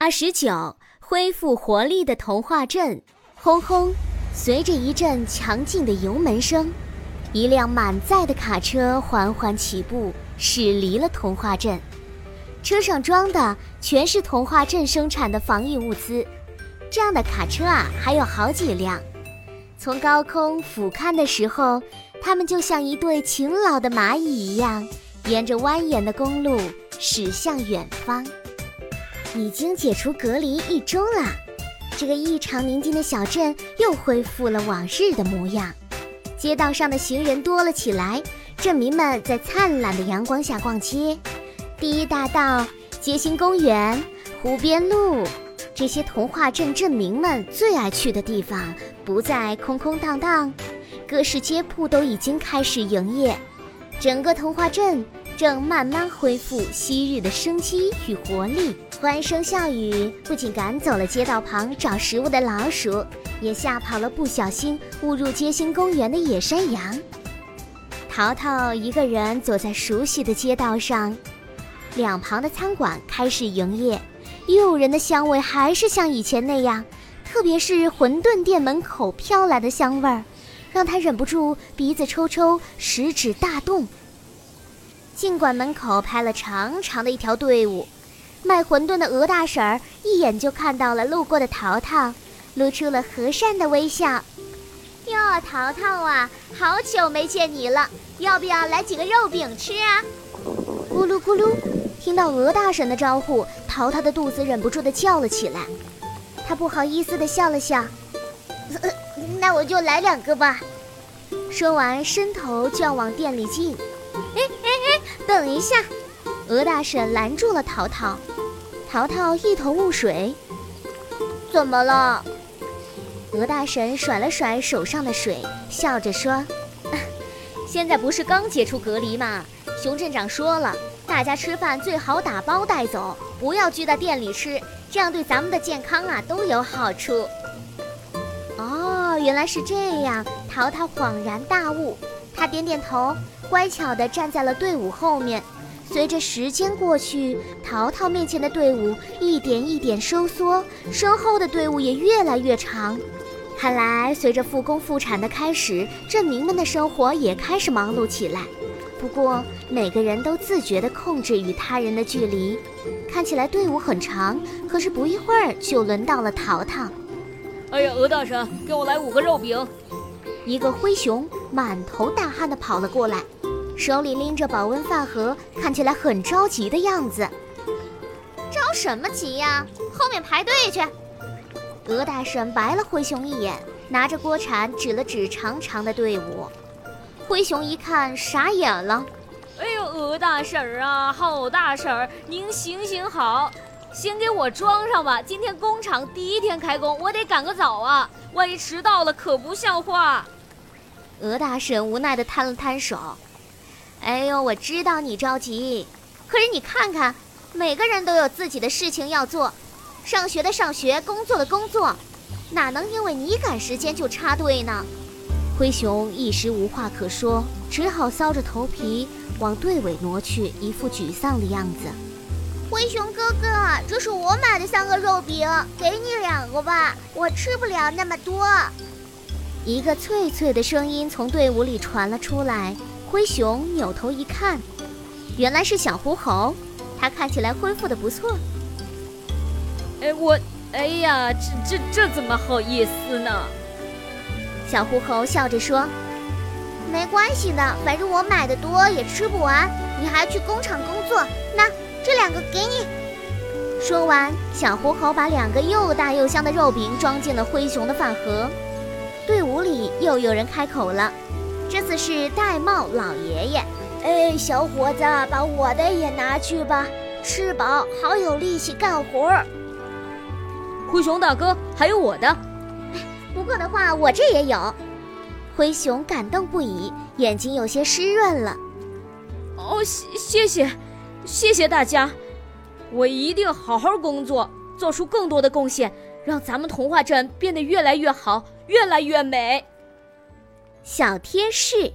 二十九，恢复活力的童话镇。轰轰，随着一阵强劲的油门声，一辆满载的卡车缓缓起步，驶离了童话镇。车上装的全是童话镇生产的防疫物资。这样的卡车啊，还有好几辆。从高空俯瞰的时候，它们就像一对勤劳的蚂蚁一样，沿着蜿蜒的公路驶向远方。已经解除隔离一周了，这个异常宁静的小镇又恢复了往日的模样。街道上的行人多了起来，镇民们在灿烂的阳光下逛街。第一大道、街心公园、湖边路，这些童话镇镇民们最爱去的地方，不再空空荡荡。各式街铺都已经开始营业，整个童话镇正慢慢恢复昔日的生机与活力。欢声笑语不仅赶走了街道旁找食物的老鼠，也吓跑了不小心误入街心公园的野山羊。淘淘一个人走在熟悉的街道上，两旁的餐馆开始营业，诱人的香味还是像以前那样，特别是馄饨店门口飘来的香味儿，让他忍不住鼻子抽抽，食指大动。尽管门口排了长长的一条队伍。卖馄饨的鹅大婶儿一眼就看到了路过的淘淘，露出了和善的微笑。哟，淘淘啊，好久没见你了，要不要来几个肉饼吃啊？咕噜咕噜，听到鹅大婶的招呼，淘淘的肚子忍不住的叫了起来。他不好意思的笑了笑，那我就来两个吧。说完，伸头就要往店里进。等一下。鹅大婶拦住了淘淘，淘淘一头雾水，怎么了？鹅大婶甩了甩手上的水，笑着说：“ 现在不是刚解除隔离吗？熊镇长说了，大家吃饭最好打包带走，不要聚在店里吃，这样对咱们的健康啊都有好处。”哦，原来是这样，淘淘恍然大悟，他点点头，乖巧地站在了队伍后面。随着时间过去，淘淘面前的队伍一点一点收缩，身后的队伍也越来越长。看来，随着复工复产的开始，镇民们的生活也开始忙碌起来。不过，每个人都自觉地控制与他人的距离。看起来队伍很长，可是不一会儿就轮到了淘淘。哎呀，鹅大婶，给我来五个肉饼！一个灰熊满头大汗地跑了过来。手里拎着保温饭盒，看起来很着急的样子。着什么急呀？后面排队去！鹅大婶白了灰熊一眼，拿着锅铲指了指长长的队伍。灰熊一看，傻眼了。哎呦，鹅大婶儿啊，好大婶儿，您行行好，先给我装上吧。今天工厂第一天开工，我得赶个早啊，万一迟到了可不像话。鹅大婶无奈地摊了摊手。哎呦，我知道你着急，可是你看看，每个人都有自己的事情要做，上学的上学，工作的工作，哪能因为你赶时间就插队呢？灰熊一时无话可说，只好搔着头皮往队尾挪去，一副沮丧的样子。灰熊哥哥，这是我买的三个肉饼，给你两个吧，我吃不了那么多。一个脆脆的声音从队伍里传了出来。灰熊扭头一看，原来是小狐猴，它看起来恢复的不错。哎，我，哎呀，这这这怎么好意思呢？小狐猴笑着说：“没关系的，反正我买的多也吃不完，你还去工厂工作，那这两个给你。”说完，小狐猴把两个又大又香的肉饼装进了灰熊的饭盒。队伍里又有人开口了。这次是戴帽老爷爷，哎，小伙子，把我的也拿去吧，吃饱好有力气干活。灰熊大哥，还有我的，不过的话，我这也有。灰熊感动不已，眼睛有些湿润了。哦，谢谢谢，谢谢大家，我一定好好工作，做出更多的贡献，让咱们童话镇变得越来越好，越来越美。小贴士：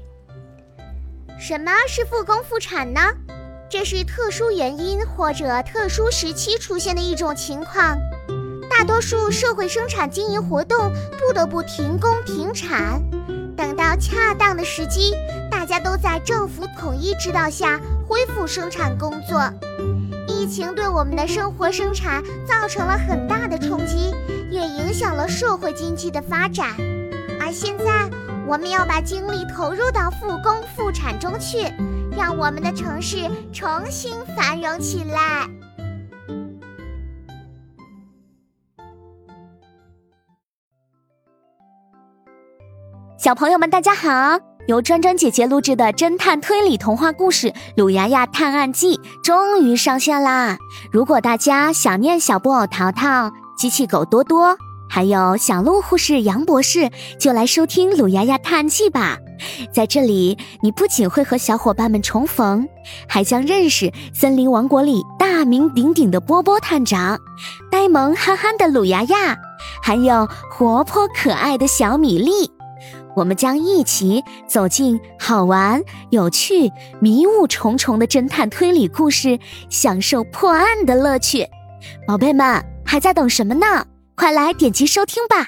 什么是复工复产呢？这是特殊原因或者特殊时期出现的一种情况。大多数社会生产经营活动不得不停工停产，等到恰当的时机，大家都在政府统一指导下恢复生产工作。疫情对我们的生活生产造成了很大的冲击，也影响了社会经济的发展。而现在，我们要把精力投入到复工复产中去，让我们的城市重新繁荣起来。小朋友们，大家好！由专专姐姐录制的侦探推理童话故事《鲁牙牙探案记》终于上线啦！如果大家想念小布偶淘淘、机器狗多多，还有小鹿护士杨博士，就来收听《鲁牙牙探案记》吧。在这里，你不仅会和小伙伴们重逢，还将认识森林王国里大名鼎鼎的波波探长、呆萌憨憨的鲁牙牙，还有活泼可爱的小米粒。我们将一起走进好玩、有趣、迷雾重重的侦探推理故事，享受破案的乐趣。宝贝们还在等什么呢？快来点击收听吧！